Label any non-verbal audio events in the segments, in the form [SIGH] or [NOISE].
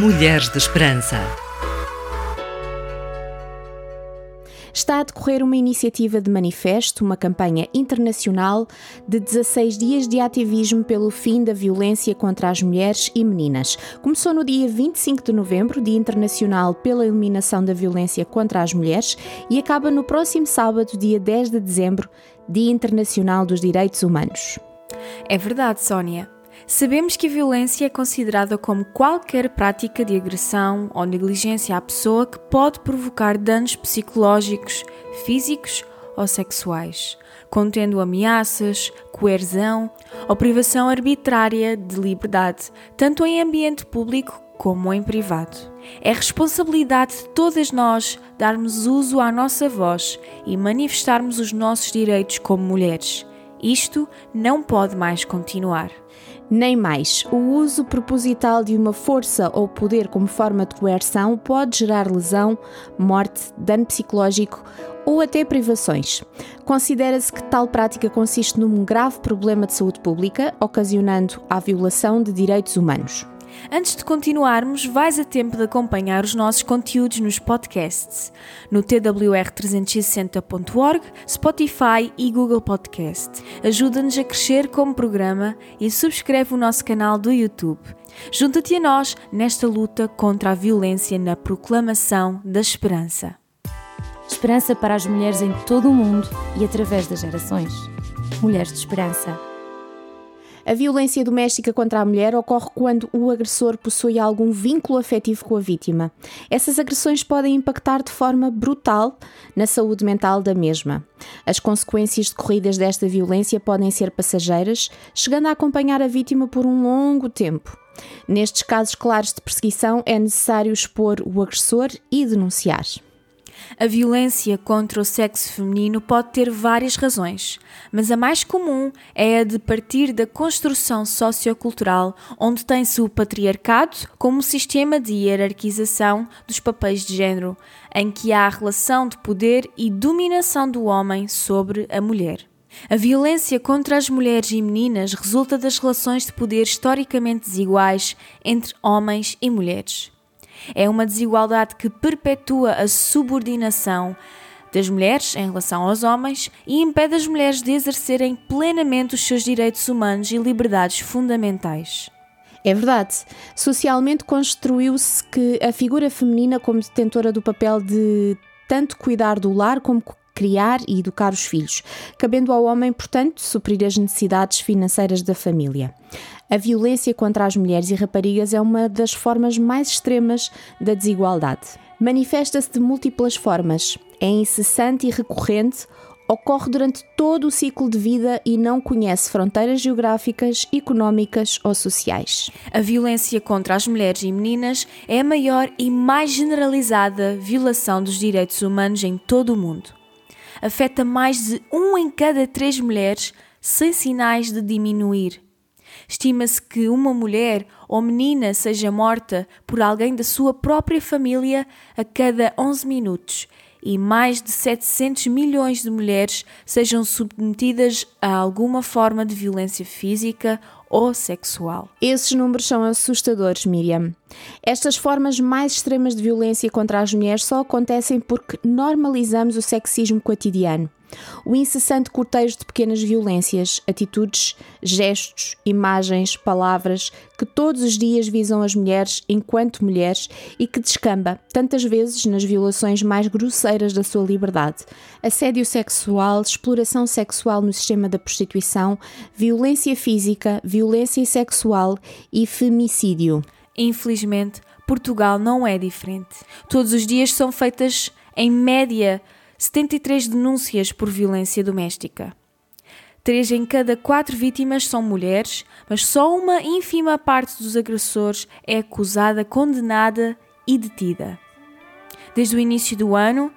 Mulheres de Esperança. Está a decorrer uma iniciativa de manifesto, uma campanha internacional de 16 dias de ativismo pelo fim da violência contra as mulheres e meninas. Começou no dia 25 de novembro, Dia Internacional pela Eliminação da Violência contra as Mulheres, e acaba no próximo sábado, dia 10 de dezembro, Dia Internacional dos Direitos Humanos. É verdade, Sónia. Sabemos que a violência é considerada como qualquer prática de agressão ou negligência à pessoa que pode provocar danos psicológicos, físicos ou sexuais, contendo ameaças, coerção ou privação arbitrária de liberdade, tanto em ambiente público como em privado. É responsabilidade de todas nós darmos uso à nossa voz e manifestarmos os nossos direitos como mulheres. Isto não pode mais continuar nem mais. O uso proposital de uma força ou poder como forma de coerção pode gerar lesão, morte, dano psicológico ou até privações. Considera-se que tal prática consiste num grave problema de saúde pública, ocasionando a violação de direitos humanos. Antes de continuarmos, vais a tempo de acompanhar os nossos conteúdos nos podcasts, no twr360.org, Spotify e Google Podcast. Ajuda-nos a crescer como programa e subscreve o nosso canal do YouTube. Junta-te a nós nesta luta contra a violência na proclamação da esperança. Esperança para as mulheres em todo o mundo e através das gerações. Mulheres de Esperança. A violência doméstica contra a mulher ocorre quando o agressor possui algum vínculo afetivo com a vítima. Essas agressões podem impactar de forma brutal na saúde mental da mesma. As consequências decorridas desta violência podem ser passageiras, chegando a acompanhar a vítima por um longo tempo. Nestes casos claros de perseguição, é necessário expor o agressor e denunciar. A violência contra o sexo feminino pode ter várias razões, mas a mais comum é a de partir da construção sociocultural, onde tem-se o patriarcado como sistema de hierarquização dos papéis de género, em que há a relação de poder e dominação do homem sobre a mulher. A violência contra as mulheres e meninas resulta das relações de poder historicamente desiguais entre homens e mulheres. É uma desigualdade que perpetua a subordinação das mulheres em relação aos homens e impede as mulheres de exercerem plenamente os seus direitos humanos e liberdades fundamentais. É verdade. Socialmente construiu-se que a figura feminina como detentora do papel de tanto cuidar do lar como criar e educar os filhos, cabendo ao homem, portanto, suprir as necessidades financeiras da família. A violência contra as mulheres e raparigas é uma das formas mais extremas da desigualdade. Manifesta-se de múltiplas formas, é incessante e recorrente, ocorre durante todo o ciclo de vida e não conhece fronteiras geográficas, económicas ou sociais. A violência contra as mulheres e meninas é a maior e mais generalizada violação dos direitos humanos em todo o mundo afeta mais de um em cada três mulheres sem sinais de diminuir. Estima-se que uma mulher ou menina seja morta por alguém da sua própria família a cada 11 minutos e mais de 700 milhões de mulheres sejam submetidas a alguma forma de violência física ou sexual. Esses números são assustadores, Miriam. Estas formas mais extremas de violência contra as mulheres só acontecem porque normalizamos o sexismo cotidiano. O incessante cortejo de pequenas violências, atitudes, gestos, imagens, palavras que todos os dias visam as mulheres enquanto mulheres e que descamba tantas vezes nas violações mais grosseiras da sua liberdade: assédio sexual, exploração sexual no sistema da prostituição, violência física, violência sexual e femicídio. Infelizmente, Portugal não é diferente. Todos os dias são feitas, em média, 73 denúncias por violência doméstica. Três em cada quatro vítimas são mulheres, mas só uma ínfima parte dos agressores é acusada, condenada e detida. Desde o início do ano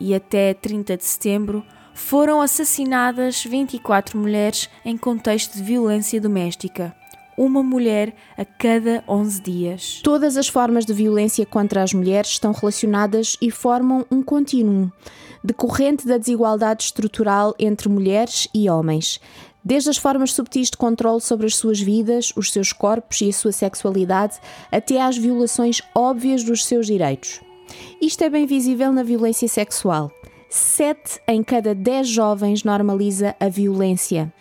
e até 30 de setembro, foram assassinadas 24 mulheres em contexto de violência doméstica uma mulher a cada 11 dias. Todas as formas de violência contra as mulheres estão relacionadas e formam um contínuo, decorrente da desigualdade estrutural entre mulheres e homens. desde as formas subtis de controle sobre as suas vidas, os seus corpos e a sua sexualidade, até às violações óbvias dos seus direitos. Isto é bem visível na violência sexual. Sete em cada dez jovens normaliza a violência.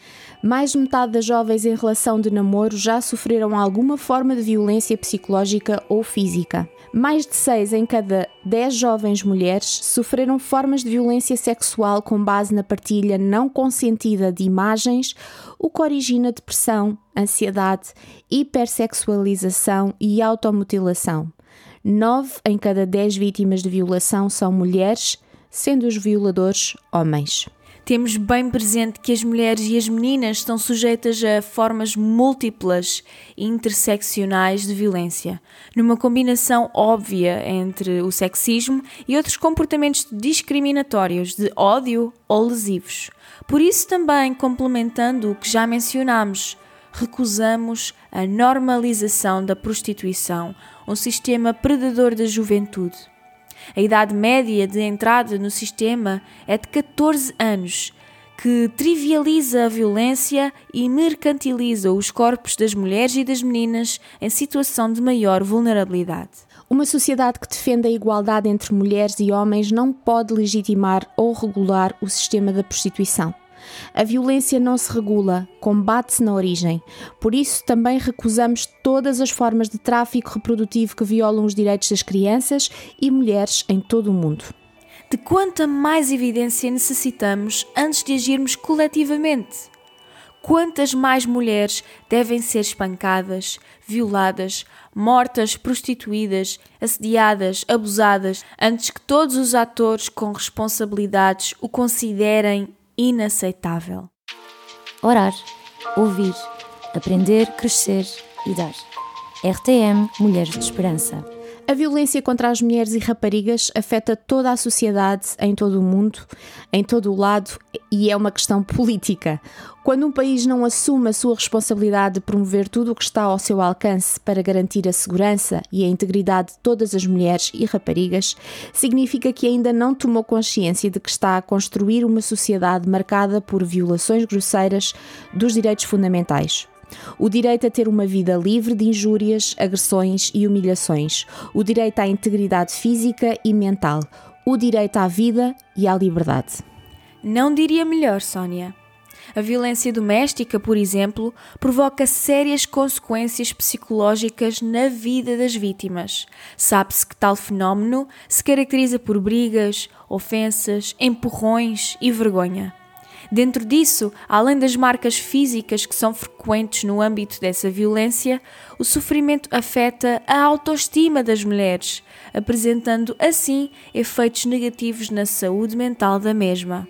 Mais de metade das jovens em relação de namoro já sofreram alguma forma de violência psicológica ou física. Mais de 6 em cada 10 jovens mulheres sofreram formas de violência sexual com base na partilha não consentida de imagens, o que origina depressão, ansiedade, hipersexualização e automutilação. 9 em cada 10 vítimas de violação são mulheres, sendo os violadores homens temos bem presente que as mulheres e as meninas estão sujeitas a formas múltiplas e interseccionais de violência, numa combinação óbvia entre o sexismo e outros comportamentos discriminatórios de ódio ou lesivos. Por isso, também complementando o que já mencionámos, recusamos a normalização da prostituição, um sistema predador da juventude. A idade média de entrada no sistema é de 14 anos, que trivializa a violência e mercantiliza os corpos das mulheres e das meninas em situação de maior vulnerabilidade. Uma sociedade que defende a igualdade entre mulheres e homens não pode legitimar ou regular o sistema da prostituição. A violência não se regula, combate-se na origem. Por isso, também recusamos todas as formas de tráfico reprodutivo que violam os direitos das crianças e mulheres em todo o mundo. De quanta mais evidência necessitamos antes de agirmos coletivamente? Quantas mais mulheres devem ser espancadas, violadas, mortas, prostituídas, assediadas, abusadas, antes que todos os atores com responsabilidades o considerem inaceitável. Orar, ouvir, aprender, crescer e dar. RTM Mulheres de Esperança. A violência contra as mulheres e raparigas afeta toda a sociedade em todo o mundo, em todo o lado, e é uma questão política. Quando um país não assume a sua responsabilidade de promover tudo o que está ao seu alcance para garantir a segurança e a integridade de todas as mulheres e raparigas, significa que ainda não tomou consciência de que está a construir uma sociedade marcada por violações grosseiras dos direitos fundamentais o direito a ter uma vida livre de injúrias, agressões e humilhações, o direito à integridade física e mental, o direito à vida e à liberdade. Não diria melhor, Sónia. A violência doméstica, por exemplo, provoca sérias consequências psicológicas na vida das vítimas. Sabe-se que tal fenómeno se caracteriza por brigas, ofensas, empurrões e vergonha. Dentro disso, além das marcas físicas que são frequentes no âmbito dessa violência, o sofrimento afeta a autoestima das mulheres, apresentando assim efeitos negativos na saúde mental da mesma.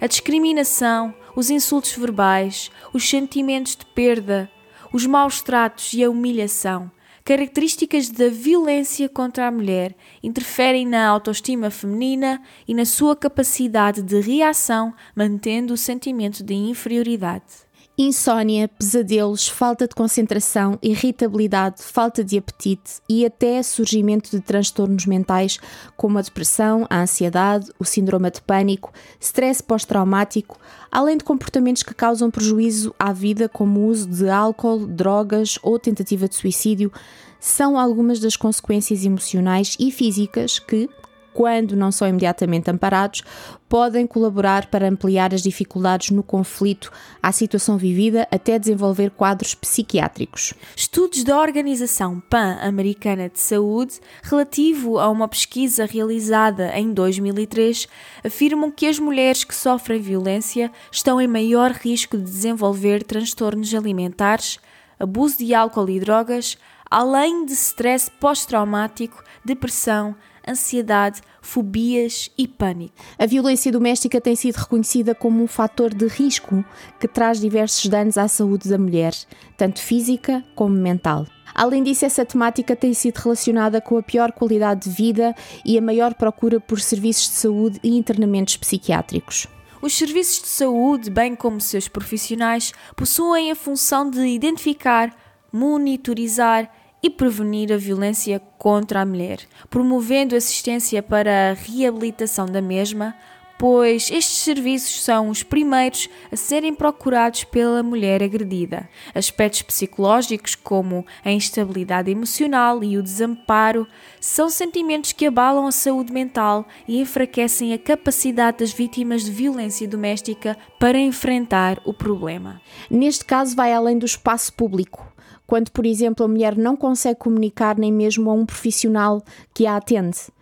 A discriminação, os insultos verbais, os sentimentos de perda, os maus tratos e a humilhação características da violência contra a mulher interferem na autoestima feminina e na sua capacidade de reação, mantendo o sentimento de inferioridade. Insônia, pesadelos, falta de concentração, irritabilidade, falta de apetite e até surgimento de transtornos mentais como a depressão, a ansiedade, o síndrome de pânico, stress pós-traumático, além de comportamentos que causam prejuízo à vida, como o uso de álcool, drogas ou tentativa de suicídio, são algumas das consequências emocionais e físicas que, quando não são imediatamente amparados, podem colaborar para ampliar as dificuldades no conflito à situação vivida até desenvolver quadros psiquiátricos. Estudos da Organização Pan-Americana de Saúde, relativo a uma pesquisa realizada em 2003, afirmam que as mulheres que sofrem violência estão em maior risco de desenvolver transtornos alimentares, abuso de álcool e drogas, além de stress pós-traumático, depressão, ansiedade, fobias e pânico. A violência doméstica tem sido reconhecida como um fator de risco que traz diversos danos à saúde da mulher, tanto física como mental. Além disso, essa temática tem sido relacionada com a pior qualidade de vida e a maior procura por serviços de saúde e internamentos psiquiátricos. Os serviços de saúde, bem como seus profissionais, possuem a função de identificar, monitorizar e prevenir a violência contra a mulher, promovendo assistência para a reabilitação da mesma, pois estes serviços são os primeiros a serem procurados pela mulher agredida. Aspectos psicológicos, como a instabilidade emocional e o desamparo, são sentimentos que abalam a saúde mental e enfraquecem a capacidade das vítimas de violência doméstica para enfrentar o problema. Neste caso, vai além do espaço público. Quando, por exemplo, a mulher não consegue comunicar nem mesmo a um profissional que a atende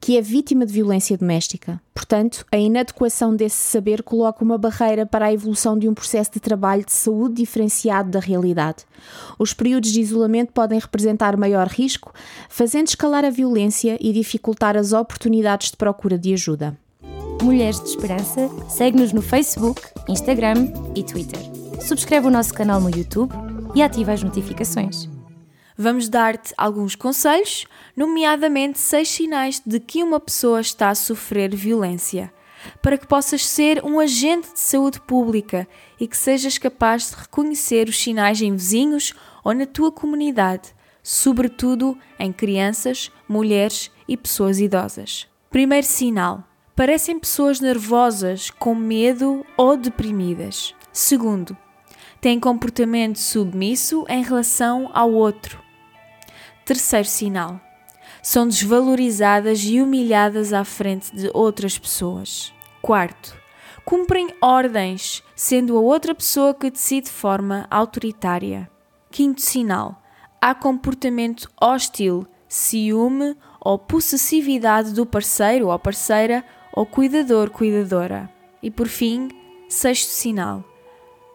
que é vítima de violência doméstica. Portanto, a inadequação desse saber coloca uma barreira para a evolução de um processo de trabalho de saúde diferenciado da realidade. Os períodos de isolamento podem representar maior risco, fazendo escalar a violência e dificultar as oportunidades de procura de ajuda. Mulheres de Esperança, segue-nos no Facebook, Instagram e Twitter. Subscreve o nosso canal no YouTube e ativa as notificações. Vamos dar-te alguns conselhos, nomeadamente seis sinais de que uma pessoa está a sofrer violência, para que possas ser um agente de saúde pública e que sejas capaz de reconhecer os sinais em vizinhos ou na tua comunidade, sobretudo em crianças, mulheres e pessoas idosas. Primeiro sinal: parecem pessoas nervosas, com medo ou deprimidas. Segundo, têm comportamento submisso em relação ao outro. Terceiro sinal: são desvalorizadas e humilhadas à frente de outras pessoas. Quarto, cumprem ordens, sendo a outra pessoa que decide de forma autoritária. Quinto sinal: há comportamento hostil, ciúme ou possessividade do parceiro ou parceira ou cuidador, cuidadora. E por fim, sexto sinal: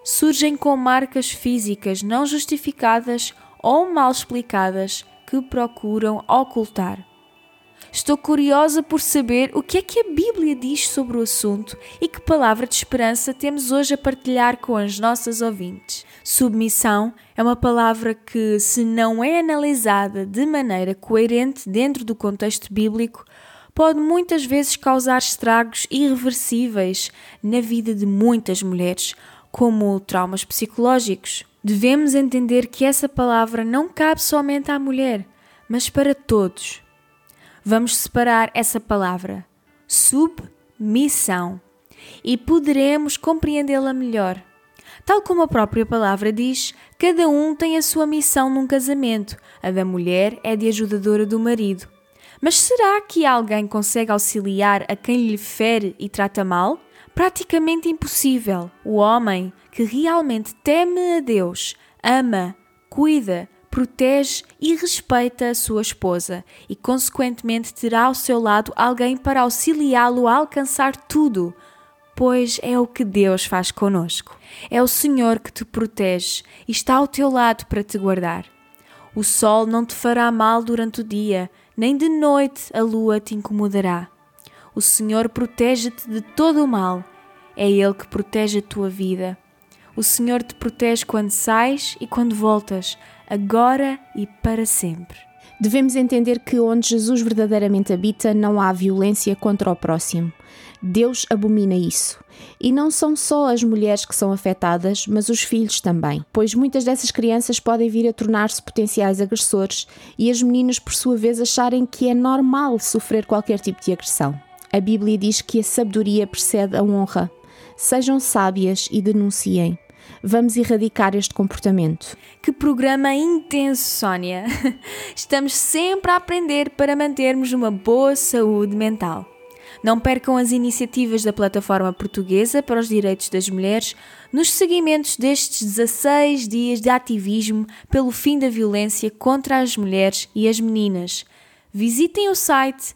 surgem com marcas físicas não justificadas ou mal explicadas que procuram ocultar. Estou curiosa por saber o que é que a Bíblia diz sobre o assunto e que palavra de esperança temos hoje a partilhar com as nossas ouvintes. Submissão é uma palavra que, se não é analisada de maneira coerente dentro do contexto bíblico, pode muitas vezes causar estragos irreversíveis na vida de muitas mulheres, como traumas psicológicos, Devemos entender que essa palavra não cabe somente à mulher, mas para todos. Vamos separar essa palavra, submissão, e poderemos compreendê-la melhor. Tal como a própria palavra diz, cada um tem a sua missão num casamento. A da mulher é de ajudadora do marido. Mas será que alguém consegue auxiliar a quem lhe fere e trata mal? Praticamente impossível. O homem que realmente teme a Deus, ama, cuida, protege e respeita a sua esposa e, consequentemente, terá ao seu lado alguém para auxiliá-lo a alcançar tudo, pois é o que Deus faz conosco. É o Senhor que te protege e está ao teu lado para te guardar. O sol não te fará mal durante o dia, nem de noite a lua te incomodará. O Senhor protege-te de todo o mal. É Ele que protege a tua vida. O Senhor te protege quando sais e quando voltas, agora e para sempre. Devemos entender que onde Jesus verdadeiramente habita não há violência contra o próximo. Deus abomina isso. E não são só as mulheres que são afetadas, mas os filhos também, pois muitas dessas crianças podem vir a tornar-se potenciais agressores e as meninas, por sua vez, acharem que é normal sofrer qualquer tipo de agressão. A Bíblia diz que a sabedoria precede a honra. Sejam sábias e denunciem. Vamos erradicar este comportamento. Que programa intenso, Sónia! [LAUGHS] Estamos sempre a aprender para mantermos uma boa saúde mental. Não percam as iniciativas da Plataforma Portuguesa para os Direitos das Mulheres nos seguimentos destes 16 dias de ativismo pelo fim da violência contra as mulheres e as meninas. Visitem o site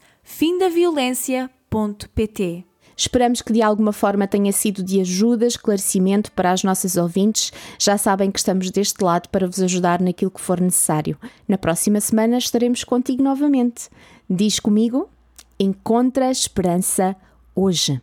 Esperamos que de alguma forma tenha sido de ajuda, esclarecimento para as nossas ouvintes. Já sabem que estamos deste lado para vos ajudar naquilo que for necessário. Na próxima semana estaremos contigo novamente. Diz comigo: Encontra esperança hoje.